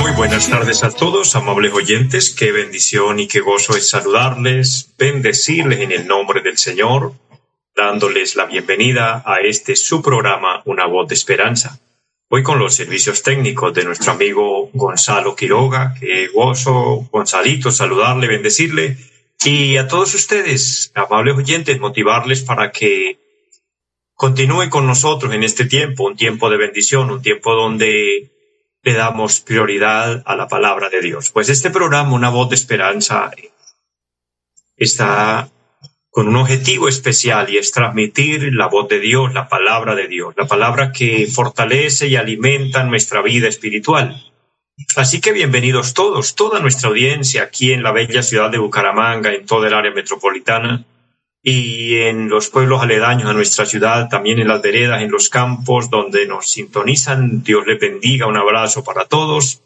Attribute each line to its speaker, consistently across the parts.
Speaker 1: Muy buenas tardes a todos, amables oyentes. Qué bendición y qué gozo es saludarles, bendecirles en el nombre del Señor, dándoles la bienvenida a este su programa, Una voz de esperanza. Hoy con los servicios técnicos de nuestro amigo Gonzalo Quiroga. Qué gozo, Gonzalito, saludarle, bendecirle. Y a todos ustedes, amables oyentes, motivarles para que continúe con nosotros en este tiempo, un tiempo de bendición, un tiempo donde le damos prioridad a la palabra de Dios. Pues este programa, Una voz de esperanza, está con un objetivo especial y es transmitir la voz de Dios, la palabra de Dios, la palabra que fortalece y alimenta nuestra vida espiritual. Así que bienvenidos todos, toda nuestra audiencia aquí en la bella ciudad de Bucaramanga, en toda el área metropolitana y en los pueblos aledaños a nuestra ciudad, también en las veredas, en los campos donde nos sintonizan. Dios les bendiga, un abrazo para todos.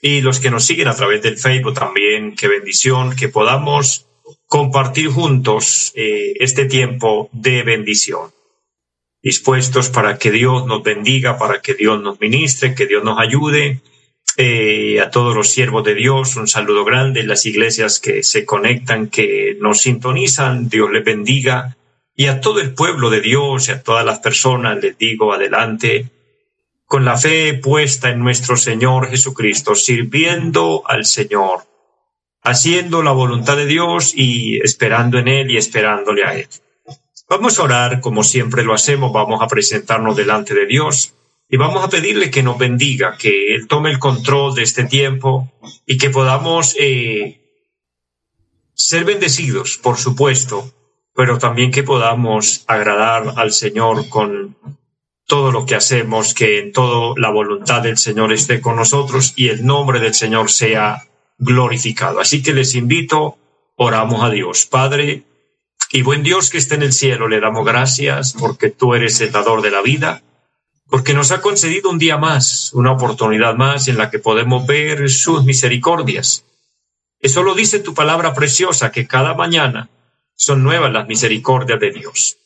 Speaker 1: Y los que nos siguen a través del Facebook también, qué bendición, que podamos compartir juntos eh, este tiempo de bendición. Dispuestos para que Dios nos bendiga, para que Dios nos ministre, que Dios nos ayude eh, a todos los siervos de Dios, un saludo grande, las iglesias que se conectan, que nos sintonizan, Dios les bendiga, y a todo el pueblo de Dios y a todas las personas les digo adelante, con la fe puesta en nuestro Señor Jesucristo, sirviendo al Señor, haciendo la voluntad de Dios y esperando en Él y esperándole a Él. Vamos a orar como siempre lo hacemos, vamos a presentarnos delante de Dios y vamos a pedirle que nos bendiga, que Él tome el control de este tiempo y que podamos eh, ser bendecidos, por supuesto, pero también que podamos agradar al Señor con todo lo que hacemos, que en todo la voluntad del Señor esté con nosotros y el nombre del Señor sea glorificado. Así que les invito, oramos a Dios. Padre y buen Dios que esté en el cielo, le damos gracias porque tú eres el dador de la vida porque nos ha concedido un día más, una oportunidad más en la que podemos ver sus misericordias. Eso lo dice tu palabra preciosa, que cada mañana son nuevas las misericordias de Dios.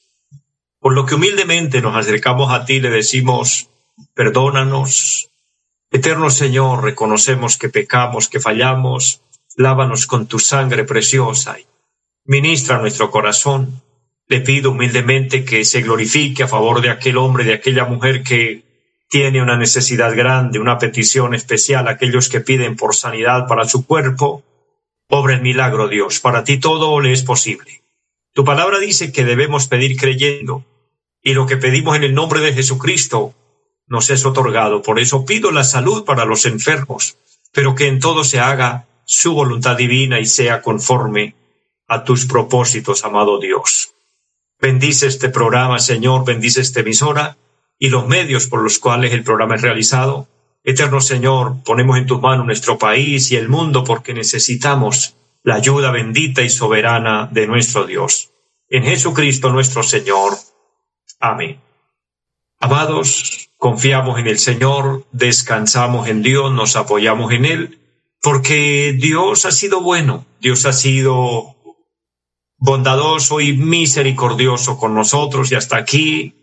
Speaker 1: Por lo que humildemente nos acercamos a ti le decimos, perdónanos. Eterno Señor, reconocemos que pecamos, que fallamos, lávanos con tu sangre preciosa y ministra nuestro corazón le pido humildemente que se glorifique a favor de aquel hombre, de aquella mujer que tiene una necesidad grande, una petición especial, aquellos que piden por sanidad para su cuerpo. Obra el milagro, Dios. Para ti todo le es posible. Tu palabra dice que debemos pedir creyendo, y lo que pedimos en el nombre de Jesucristo nos es otorgado. Por eso pido la salud para los enfermos, pero que en todo se haga su voluntad divina y sea conforme a tus propósitos, amado Dios. Bendice este programa, Señor, bendice esta emisora y los medios por los cuales el programa es realizado. Eterno Señor, ponemos en tus manos nuestro país y el mundo porque necesitamos la ayuda bendita y soberana de nuestro Dios. En Jesucristo nuestro Señor. Amén. Amados, confiamos en el Señor, descansamos en Dios, nos apoyamos en Él, porque Dios ha sido bueno, Dios ha sido bondadoso y misericordioso con nosotros y hasta aquí,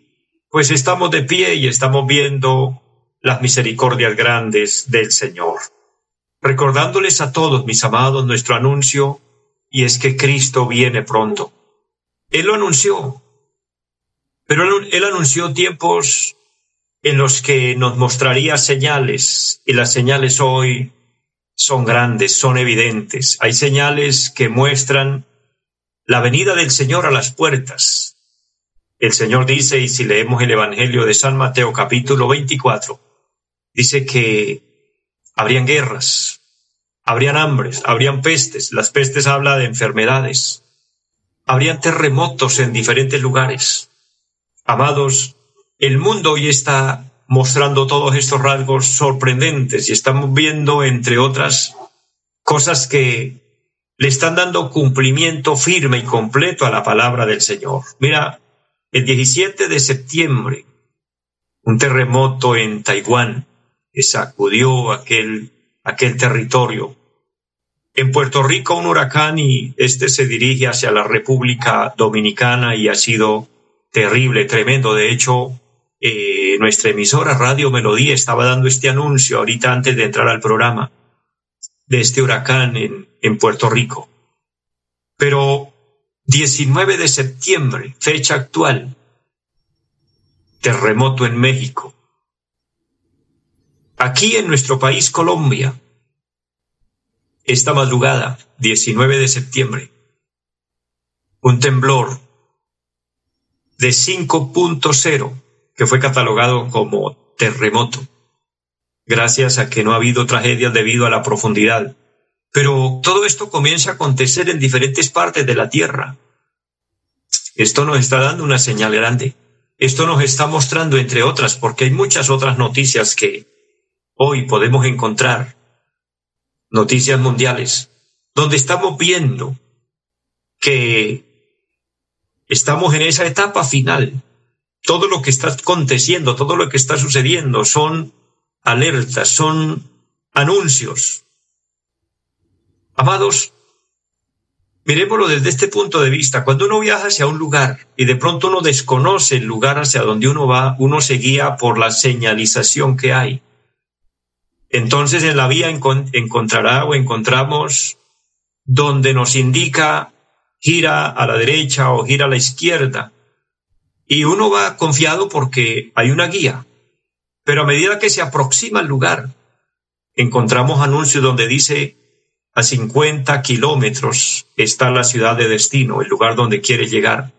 Speaker 1: pues estamos de pie y estamos viendo las misericordias grandes del Señor. Recordándoles a todos, mis amados, nuestro anuncio, y es que Cristo viene pronto. Él lo anunció, pero él, anunció tiempos en los que nos mostraría señales, y las señales hoy son grandes, son evidentes. Hay señales que muestran la venida del Señor a las puertas. El Señor dice, y si leemos el Evangelio de San Mateo capítulo 24, dice que habrían guerras, habrían hambres, habrían pestes. Las pestes habla de enfermedades. habrían terremotos en diferentes lugares. Amados, el mundo hoy está mostrando todos estos rasgos sorprendentes y estamos viendo, entre otras, cosas que le están dando cumplimiento firme y completo a la palabra del Señor. Mira, el 17 de septiembre, un terremoto en Taiwán que sacudió aquel, aquel territorio. En Puerto Rico un huracán y este se dirige hacia la República Dominicana y ha sido terrible, tremendo. De hecho, eh, nuestra emisora Radio Melodía estaba dando este anuncio ahorita antes de entrar al programa de este huracán en, en Puerto Rico. Pero 19 de septiembre, fecha actual, terremoto en México. Aquí en nuestro país, Colombia, esta madrugada, 19 de septiembre, un temblor de 5.0 que fue catalogado como terremoto, gracias a que no ha habido tragedias debido a la profundidad. Pero todo esto comienza a acontecer en diferentes partes de la Tierra. Esto nos está dando una señal grande. Esto nos está mostrando, entre otras, porque hay muchas otras noticias que hoy podemos encontrar, noticias mundiales, donde estamos viendo que estamos en esa etapa final todo lo que está aconteciendo, todo lo que está sucediendo son alertas, son anuncios. Amados, miremoslo desde este punto de vista. Cuando uno viaja hacia un lugar y de pronto uno desconoce el lugar hacia donde uno va, uno se guía por la señalización que hay. Entonces en la vía encontrará o encontramos donde nos indica gira a la derecha o gira a la izquierda. Y uno va confiado porque hay una guía. Pero a medida que se aproxima al lugar, encontramos anuncios donde dice a 50 kilómetros está la ciudad de destino, el lugar donde quiere llegar.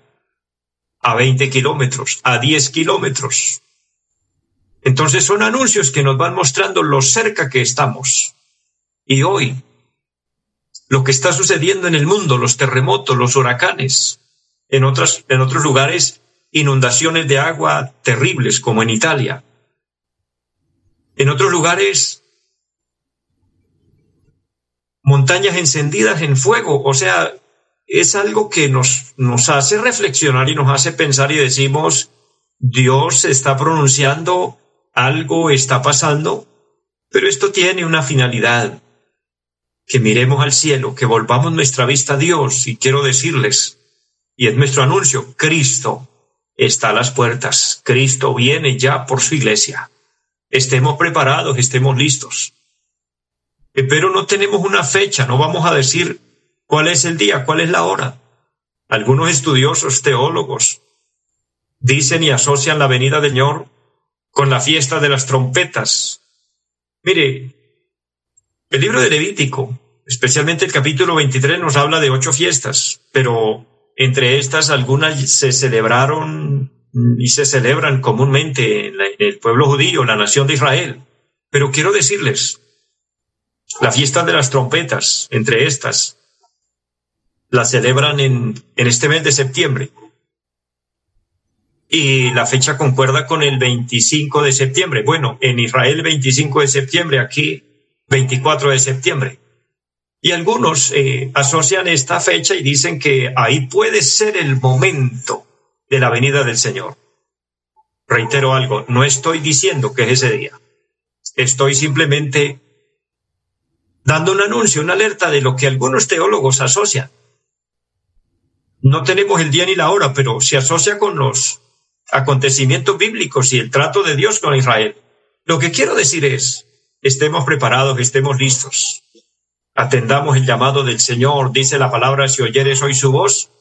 Speaker 1: A 20 kilómetros, a 10 kilómetros. Entonces son anuncios que nos van mostrando lo cerca que estamos. Y hoy, lo que está sucediendo en el mundo, los terremotos, los huracanes, en, en otros lugares inundaciones de agua terribles como en Italia. En otros lugares, montañas encendidas en fuego. O sea, es algo que nos, nos hace reflexionar y nos hace pensar y decimos, Dios está pronunciando, algo está pasando, pero esto tiene una finalidad, que miremos al cielo, que volvamos nuestra vista a Dios y quiero decirles, y es nuestro anuncio, Cristo está a las puertas. Cristo viene ya por su iglesia. Estemos preparados, estemos listos. Pero no tenemos una fecha, no vamos a decir cuál es el día, cuál es la hora. Algunos estudiosos, teólogos, dicen y asocian la venida del Señor con la fiesta de las trompetas. Mire, el libro de Levítico, especialmente el capítulo 23, nos habla de ocho fiestas, pero entre estas, algunas se celebraron y se celebran comúnmente en, el pueblo judío, la nación de Israel. Pero quiero decirles, la fiesta de las trompetas, entre estas, la celebran en, este mes de septiembre. Y la fecha concuerda con el 25 de septiembre. Bueno, en Israel 25 de septiembre, aquí 24 de septiembre. Y algunos eh, asocian esta fecha y dicen que ahí puede ser el momento de la venida del Señor. Reitero algo, no estoy diciendo que es ese día. Estoy simplemente dando un anuncio, una alerta de lo que algunos teólogos asocian. No tenemos el día ni la hora, pero se asocia con los acontecimientos bíblicos y el trato de Dios con Israel. Lo que quiero decir es, estemos preparados, estemos listos atendamos el llamado del Señor, dice la palabra, si oyeres hoy su voz,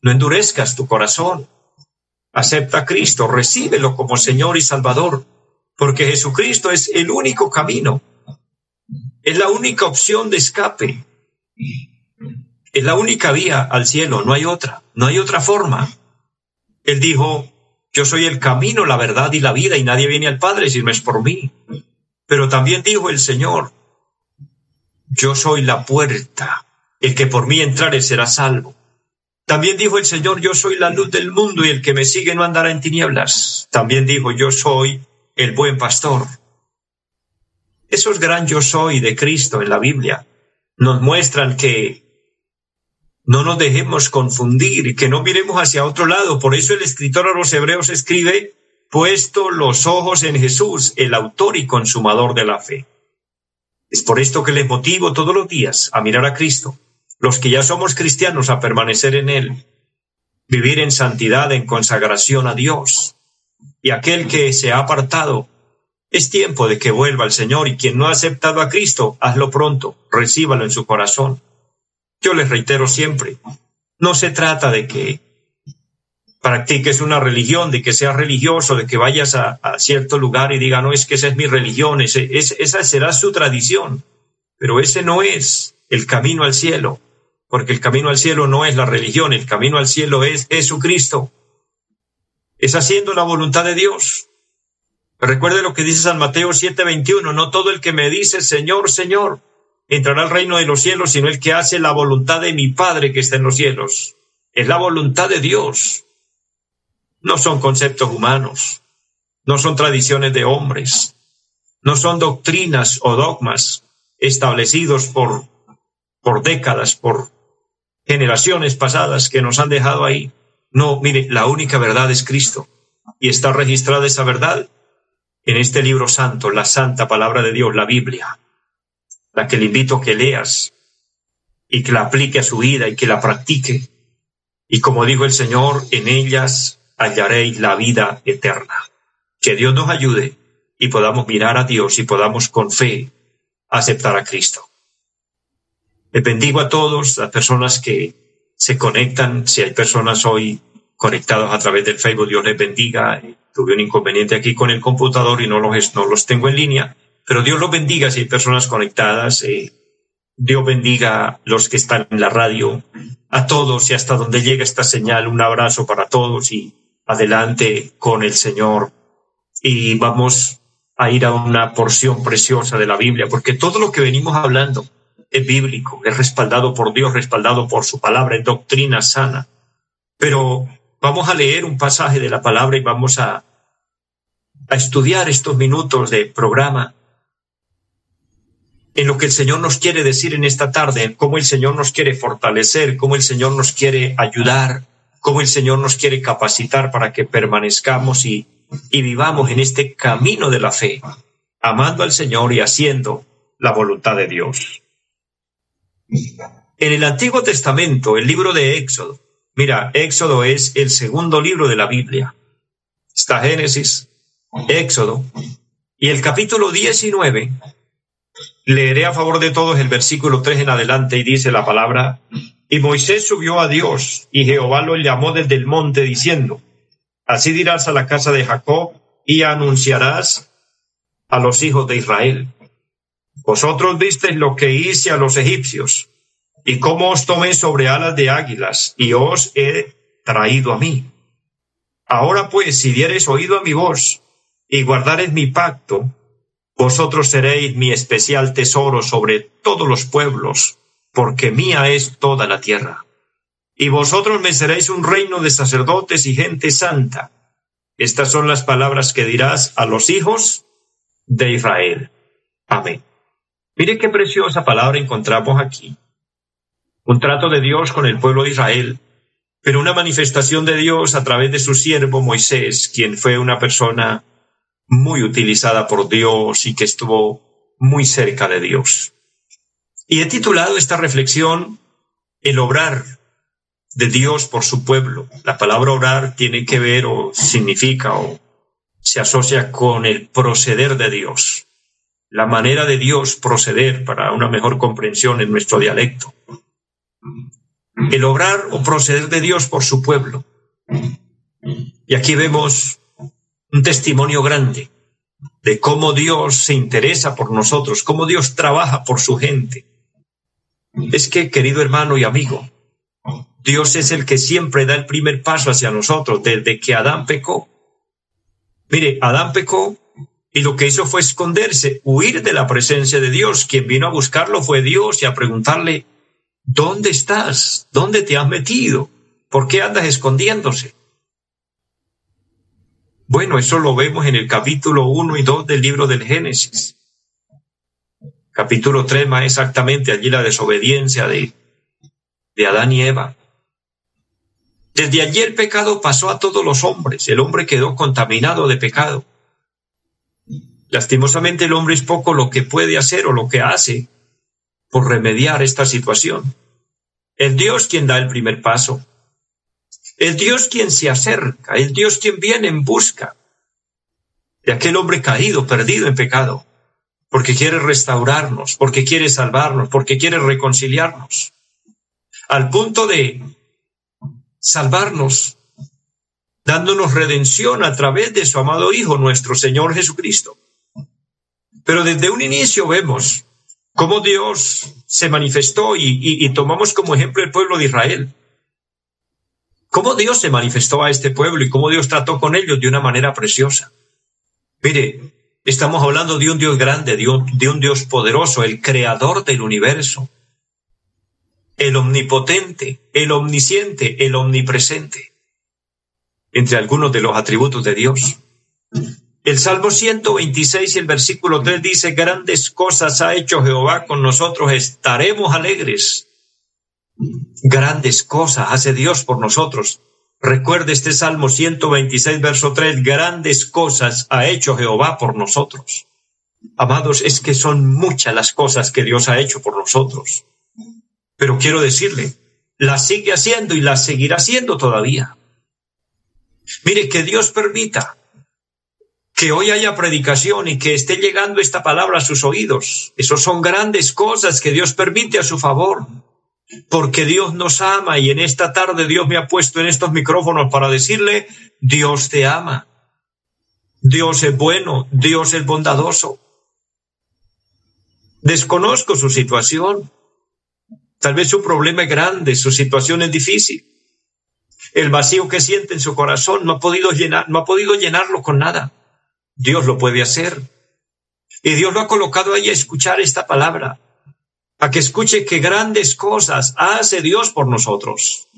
Speaker 1: no endurezcas tu corazón. Acepta a Cristo, recíbelo como Señor y Salvador, porque Jesucristo es el único camino, es la única opción de escape, es la única vía al cielo, no hay otra, no hay otra forma. Él dijo, yo soy el camino, la verdad y la vida, y nadie viene al Padre si no es por mí. Pero también dijo el Señor, yo soy la puerta, el que por mí entrare será salvo. También dijo el Señor, yo soy la luz del mundo y el que me sigue no andará en tinieblas. También dijo, yo soy el buen pastor. Esos gran yo soy de Cristo en la Biblia nos muestran que no nos dejemos confundir y que no miremos hacia otro lado. Por eso el escritor a los hebreos escribe, puesto los ojos en Jesús, el autor y consumador de la fe. Es por esto que les motivo todos los días a mirar a Cristo, los que ya somos cristianos a permanecer en Él, vivir en santidad, en consagración a Dios. Y aquel que se ha apartado, es tiempo de que vuelva el Señor y quien no ha aceptado a Cristo, hazlo pronto, recíbalo en su corazón. Yo les reitero siempre, no se trata de que practiques una religión, de que seas religioso, de que vayas a, cierto lugar y diga, no, es que esa es mi religión, esa será su tradición, pero ese no es el camino al cielo, porque el camino al cielo no es la religión, el camino al cielo es Jesucristo. Es haciendo la voluntad de Dios. Recuerde lo que dice San Mateo 7:21, no todo el que me dice Señor, Señor, entrará al reino de los cielos, sino el que hace la voluntad de mi Padre que está en los cielos. Es la voluntad de Dios. No son conceptos humanos, no son tradiciones de hombres, no son doctrinas o dogmas establecidos por, por décadas, por generaciones pasadas que nos han dejado ahí. No, mire, la única verdad es Cristo y está registrada esa verdad en este libro santo, la santa palabra de Dios, la Biblia la que le invito que leas y que la aplique a su vida y que la practique. Y como dijo el Señor, en ellas hallaréis la vida eterna. Que Dios nos ayude y podamos mirar a Dios y podamos con fe aceptar a Cristo. Le bendigo a todos, las personas que se conectan, si hay personas hoy conectadas a través del Facebook, Dios les bendiga. Tuve un inconveniente aquí con el computador y no los, no los tengo en línea, pero Dios los bendiga si hay personas conectadas. Eh, Dios bendiga los que están en la radio, a todos y hasta donde llega esta señal. Un abrazo para todos y adelante con el Señor. Y vamos a ir a una porción preciosa de la Biblia, porque todo lo que venimos hablando es bíblico, es respaldado por Dios, respaldado por su palabra, es doctrina sana. Pero vamos a leer un pasaje de la palabra y vamos a, a estudiar estos minutos de programa en lo que el Señor nos quiere decir en esta tarde, cómo el Señor nos quiere fortalecer, cómo el Señor nos quiere ayudar, cómo el Señor nos quiere capacitar para que permanezcamos y, y vivamos en este camino de la fe, amando al Señor y haciendo la voluntad de Dios. En el Antiguo Testamento, el libro de Éxodo, mira, Éxodo es el segundo libro de la Biblia. Está Génesis, Éxodo, y el capítulo 19 Leeré a favor de todos el versículo 3 en adelante y dice la palabra, y Moisés subió a Dios y Jehová lo llamó desde el monte diciendo, así dirás a la casa de Jacob y anunciarás a los hijos de Israel. Vosotros visteis lo que hice a los egipcios y cómo os tomé sobre alas de águilas y os he traído a mí. Ahora pues, si diereis oído a mi voz y guardareis mi pacto, vosotros seréis mi especial tesoro sobre todos los pueblos, porque mía es toda la tierra. Y vosotros me seréis un reino de sacerdotes y gente santa. Estas son las palabras que dirás a los hijos de Israel. Amén. Mire qué preciosa palabra encontramos aquí. Un trato de Dios con el pueblo de Israel, pero una manifestación de Dios a través de su siervo Moisés, quien fue una persona muy utilizada por Dios y que estuvo muy cerca de Dios. Y he titulado esta reflexión El obrar de Dios por su pueblo. La palabra orar tiene que ver o significa o se asocia con el proceder de Dios, la manera de Dios proceder para una mejor comprensión en nuestro dialecto. El obrar o proceder de Dios por su pueblo. Y aquí vemos un testimonio grande de cómo Dios se interesa por nosotros, cómo Dios trabaja por su gente. Es que, querido hermano y amigo, Dios es el que siempre da el primer paso hacia nosotros desde que Adán pecó. Mire, Adán pecó y lo que hizo fue esconderse, huir de la presencia de Dios. Quien vino a buscarlo fue Dios y a preguntarle, ¿dónde estás? ¿Dónde te has metido? ¿Por qué andas escondiéndose? Bueno, eso lo vemos en el capítulo 1 y 2 del libro del Génesis. Capítulo 3 más exactamente allí la desobediencia de, de Adán y Eva. Desde allí el pecado pasó a todos los hombres. El hombre quedó contaminado de pecado. Lastimosamente el hombre es poco lo que puede hacer o lo que hace por remediar esta situación. Es Dios quien da el primer paso. Es Dios quien se acerca, es Dios quien viene en busca de aquel hombre caído, perdido en pecado, porque quiere restaurarnos, porque quiere salvarnos, porque quiere reconciliarnos, al punto de salvarnos, dándonos redención a través de su amado Hijo, nuestro Señor Jesucristo. Pero desde un inicio vemos cómo Dios se manifestó y, tomamos como ejemplo el pueblo de Israel. Cómo Dios se manifestó a este pueblo y cómo Dios trató con ellos de una manera preciosa. Mire, estamos hablando de un Dios grande, de un, Dios poderoso, el creador del universo, el omnipotente, el omnisciente, el omnipresente, entre algunos de los atributos de Dios. El Salmo 126 y el versículo 3 dice, grandes cosas ha hecho Jehová con nosotros, estaremos alegres. Grandes cosas hace Dios por nosotros. Recuerde este Salmo 126, verso 3, grandes cosas ha hecho Jehová por nosotros. Amados, es que son muchas las cosas que Dios ha hecho por nosotros. Pero quiero decirle, las sigue haciendo y las seguirá haciendo todavía. Mire, que Dios permita que hoy haya predicación y que esté llegando esta palabra a sus oídos. Esos son grandes cosas que Dios permite a su favor, porque Dios nos ama y en esta tarde Dios me ha puesto en estos micrófonos para decirle, Dios te ama. Dios es bueno, Dios es bondadoso. Desconozco su situación. Tal vez su problema es grande, su situación es difícil. El vacío que siente en su corazón no ha podido llenar, no ha podido llenarlo con nada. Dios lo puede hacer. Y Dios lo ha colocado ahí a escuchar esta palabra, a que escuche qué grandes cosas hace Dios por nosotros.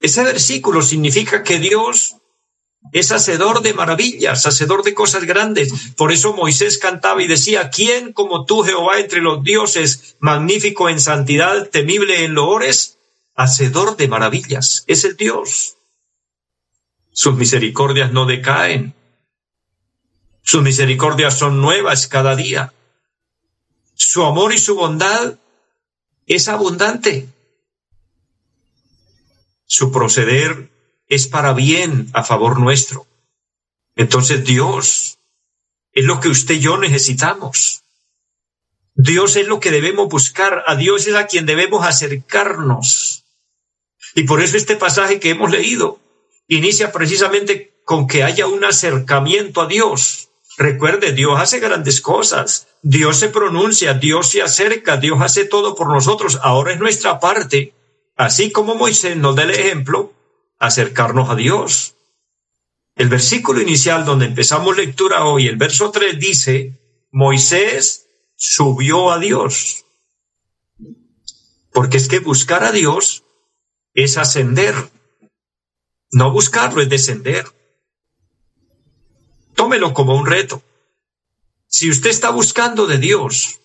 Speaker 1: Ese versículo significa que Dios es hacedor de maravillas, hacedor de cosas grandes. Por eso Moisés cantaba y decía, ¿quién como tú, Jehová, entre los dioses, magnífico en santidad, temible en loores, hacedor de maravillas? Es el Dios. Sus misericordias no decaen. Sus misericordias son nuevas cada día. Su amor y su bondad es abundante. Su proceder es para bien a favor nuestro. Entonces Dios es lo que usted y yo necesitamos. Dios es lo que debemos buscar. A Dios es a quien debemos acercarnos. Y por eso este pasaje que hemos leído inicia precisamente con que haya un acercamiento a Dios. Recuerde, Dios hace grandes cosas, Dios se pronuncia, Dios se acerca, Dios hace todo por nosotros. Ahora es nuestra parte, así como Moisés nos da el ejemplo, acercarnos a Dios. El versículo inicial donde empezamos lectura hoy, el verso 3 dice, Moisés subió a Dios. Porque es que buscar a Dios es ascender. No buscarlo es descender. Tómelo como un reto. Si usted está buscando de Dios,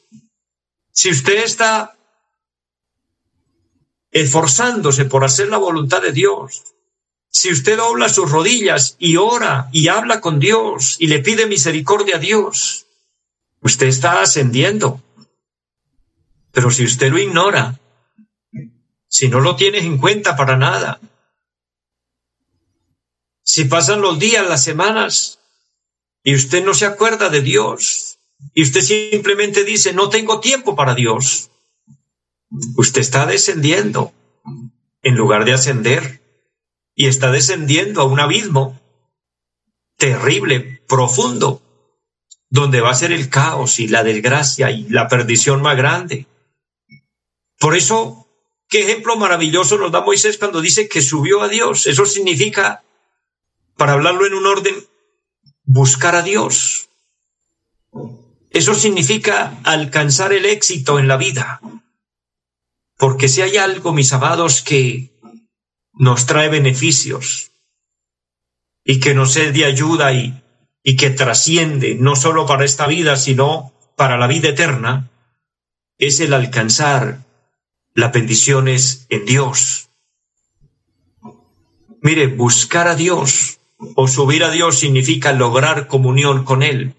Speaker 1: si usted está esforzándose por hacer la voluntad de Dios, si usted dobla sus rodillas y ora y habla con Dios y le pide misericordia a Dios, usted está ascendiendo. Pero si usted lo ignora, si no lo tiene en cuenta para nada, si pasan los días, las semanas, y usted no se acuerda de Dios, y usted simplemente dice, no tengo tiempo para Dios, usted está descendiendo en lugar de ascender, y está descendiendo a un abismo terrible, profundo, donde va a ser el caos y la desgracia y la perdición más grande. Por eso, qué ejemplo maravilloso nos da Moisés cuando dice que subió a Dios. Eso significa para hablarlo en un orden, buscar a Dios. Eso significa alcanzar el éxito en la vida. Porque si hay algo, mis amados, que nos trae beneficios y que nos es de ayuda y, y que trasciende no solo para esta vida, sino para la vida eterna, es el alcanzar las bendiciones en Dios. Mire, buscar a Dios o subir a Dios significa lograr comunión con Él.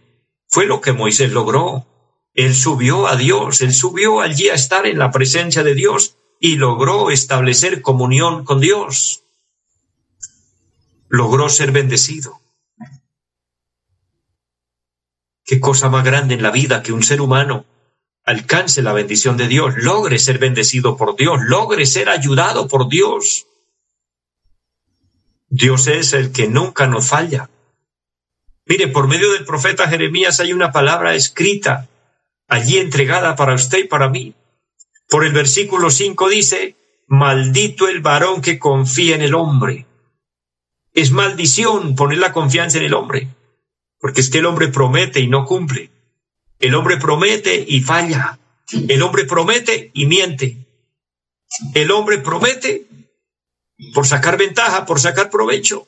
Speaker 1: Fue lo que Moisés logró. Él subió a Dios, él subió allí a estar en la presencia de Dios y logró establecer comunión con Dios. Logró ser bendecido. Qué cosa más grande en la vida que un ser humano alcance la bendición de Dios, logre ser bendecido por Dios, logre ser ayudado por Dios. Dios es el que nunca nos falla. Mire, por medio del profeta Jeremías hay una palabra escrita allí entregada para usted y para mí. Por el versículo 5 dice, maldito el varón que confía en el hombre. Es maldición poner la confianza en el hombre, porque es que el hombre promete y no cumple. El hombre promete y falla. El hombre promete y miente. El hombre promete por sacar ventaja, por sacar provecho.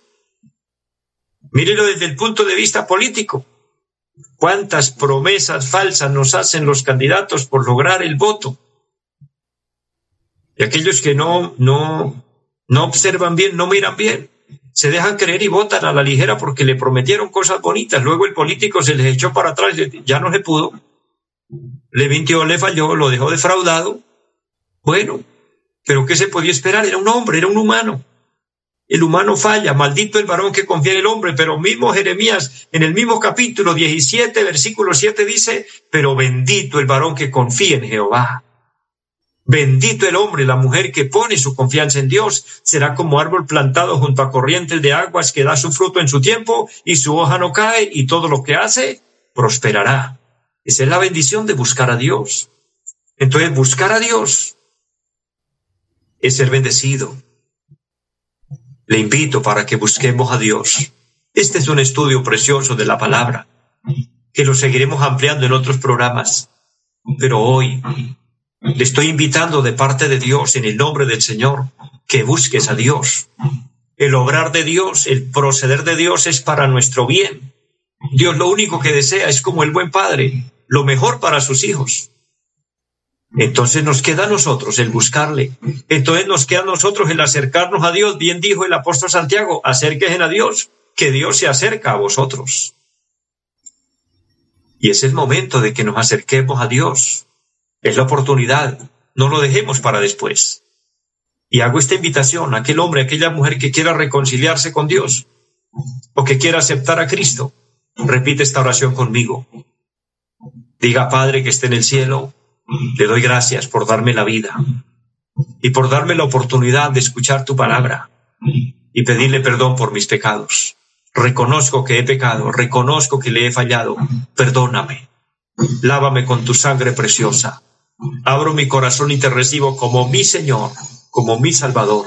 Speaker 1: Mírelo desde el punto de vista político. ¿Cuántas promesas falsas nos hacen los candidatos por lograr el voto? Y aquellos que no, no, no observan bien, no miran bien, se dejan creer y votan a la ligera porque le prometieron cosas bonitas. Luego el político se les echó para atrás, ya no se pudo. Le mintió, le falló, lo dejó defraudado. Bueno, pero ¿qué se podía esperar? Era un hombre, era un humano. El humano falla, maldito el varón que confía en el hombre, pero mismo Jeremías en el mismo capítulo 17, versículo 7 dice, pero bendito el varón que confía en Jehová. Bendito el hombre, la mujer que pone su confianza en Dios, será como árbol plantado junto a corrientes de aguas que da su fruto en su tiempo y su hoja no cae y todo lo que hace prosperará. Esa es la bendición de buscar a Dios. Entonces, buscar a Dios es ser bendecido, le invito para que busquemos a Dios. Este es un estudio precioso de la palabra, que lo seguiremos ampliando en otros programas. Pero hoy le estoy invitando de parte de Dios, en el nombre del Señor, que busques a Dios. El obrar de Dios, el proceder de Dios es para nuestro bien. Dios lo único que desea es como el buen padre, lo mejor para sus hijos. Entonces nos queda a nosotros el buscarle. Entonces nos queda a nosotros el acercarnos a Dios. Bien dijo el apóstol Santiago, acérquense a Dios, que Dios se acerca a vosotros. Y es el momento de que nos acerquemos a Dios. Es la oportunidad. No lo dejemos para después. Y hago esta invitación a aquel hombre, a aquella mujer que quiera reconciliarse con Dios o que quiera aceptar a Cristo. Repite esta oración conmigo. Diga, Padre que esté en el cielo, le doy gracias por darme la vida y por darme la oportunidad de escuchar tu palabra y pedirle perdón por mis pecados. Reconozco que he pecado, reconozco que le he fallado. Perdóname. Lávame con tu sangre preciosa. Abro mi corazón y te recibo como mi Señor, como mi Salvador.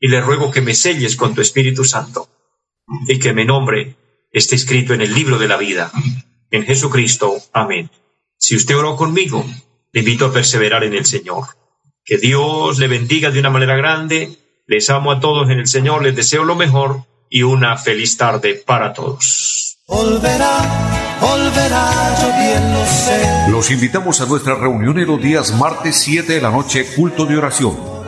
Speaker 1: Y le ruego que me selles con tu Espíritu Santo y que mi nombre esté escrito en el libro de la vida. En Jesucristo. Amén. Si usted oró conmigo, le invito a perseverar en el Señor. Que Dios le bendiga de una manera grande. Les amo a todos en el Señor, les deseo lo mejor y una feliz tarde para todos.
Speaker 2: Los invitamos a nuestra reunión en los días martes 7 de la noche, culto de oración